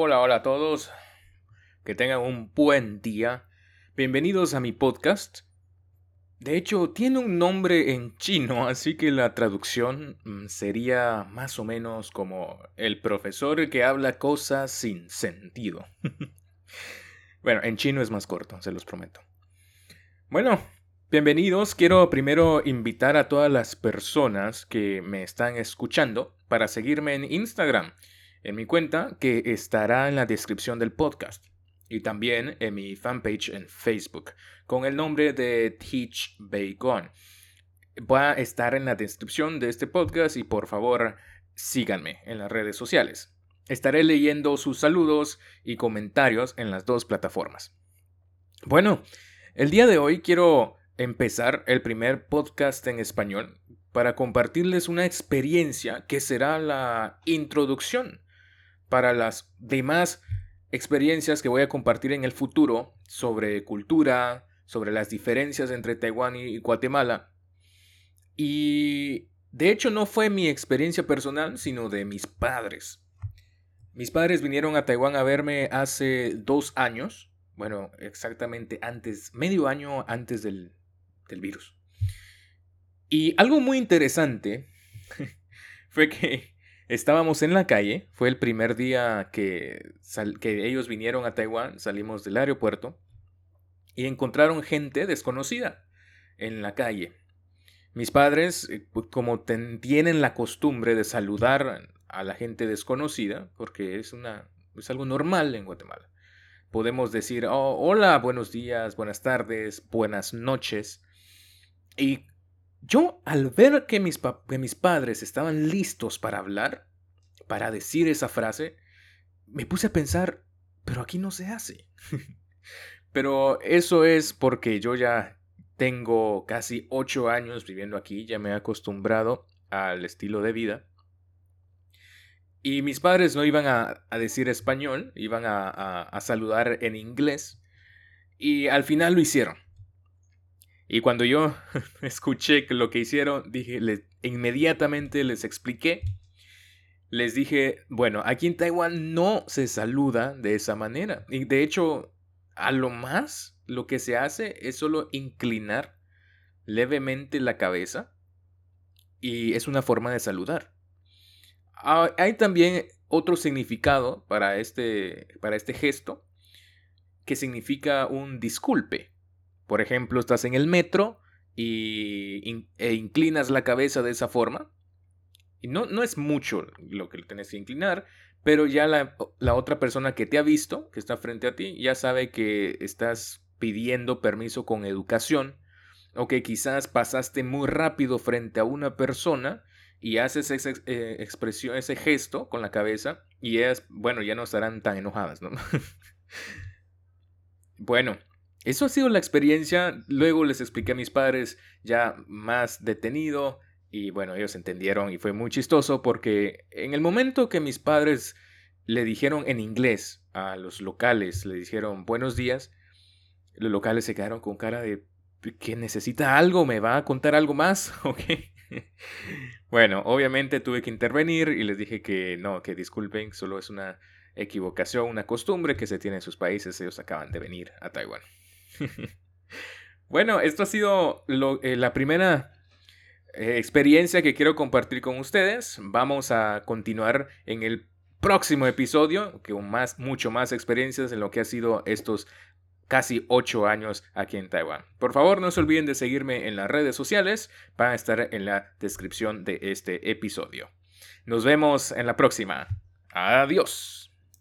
Hola, hola a todos. Que tengan un buen día. Bienvenidos a mi podcast. De hecho, tiene un nombre en chino, así que la traducción mm, sería más o menos como el profesor que habla cosas sin sentido. bueno, en chino es más corto, se los prometo. Bueno, bienvenidos. Quiero primero invitar a todas las personas que me están escuchando para seguirme en Instagram en mi cuenta que estará en la descripción del podcast y también en mi fanpage en Facebook con el nombre de Teach Bacon. Va a estar en la descripción de este podcast y por favor síganme en las redes sociales. Estaré leyendo sus saludos y comentarios en las dos plataformas. Bueno, el día de hoy quiero empezar el primer podcast en español para compartirles una experiencia que será la introducción para las demás experiencias que voy a compartir en el futuro sobre cultura, sobre las diferencias entre Taiwán y Guatemala. Y de hecho no fue mi experiencia personal, sino de mis padres. Mis padres vinieron a Taiwán a verme hace dos años, bueno, exactamente antes, medio año antes del, del virus. Y algo muy interesante fue que Estábamos en la calle, fue el primer día que, ellos vinieron a Taiwán, salimos del aeropuerto y encontraron gente desconocida en la calle. Mis padres, eh, como tienen la costumbre de saludar a la gente desconocida, porque es, es algo normal en Guatemala, podemos decir, oh, hola, buenos días, buenas tardes, buenas noches. Y yo, al ver que mis, que mis padres estaban listos para hablar, para decir esa frase, me puse a pensar, pero aquí no se hace. pero eso es porque yo ya tengo casi ocho años viviendo aquí, ya me he acostumbrado al estilo de vida. Y mis padres no iban a, decir español, iban a, a saludar en inglés. Y al final lo hicieron. Y cuando yo escuché lo que hicieron, dije, inmediatamente les expliqué. Les dije, bueno, aquí en Taiwán no se saluda de esa manera. Y de hecho, a lo más lo que se hace es solo inclinar levemente la cabeza. Y es una forma de saludar. Ah, hay también otro significado para este, para este gesto, que significa un disculpe. Por ejemplo, estás en el metro y, e inclinas la cabeza de esa forma. Y no, no es mucho lo que tienes que inclinar, pero ya la, la otra persona que te ha visto, que está frente a ti, ya sabe que estás pidiendo permiso con educación o que quizás pasaste muy rápido frente a una persona y haces esa eh, expresión, ese gesto con la cabeza y ellas, bueno, ya no estarán tan enojadas, ¿no? bueno, eso ha sido la experiencia. Luego les expliqué a mis padres ya más detenido y bueno, ellos entendieron y fue muy chistoso porque en el momento que mis padres le dijeron en inglés a los locales, le dijeron buenos días, los locales se quedaron con cara de que necesita algo, me va a contar algo más, ¿ok? bueno, obviamente tuve que intervenir y les dije que no, que disculpen, solo es una equivocación, una costumbre que se tiene en sus países, ellos acaban de venir a Taiwán. bueno, esto ha sido eh, la primera eh, experiencia que quiero compartir con ustedes. Vamos a continuar en el próximo episodio, con más, mucho más experiencias en lo que ha sido estos casi ocho años aquí en Taiwán. Por favor, no se olviden de seguirme en las redes sociales, van a estar en la descripción de este episodio. Nos vemos en la próxima. Adiós.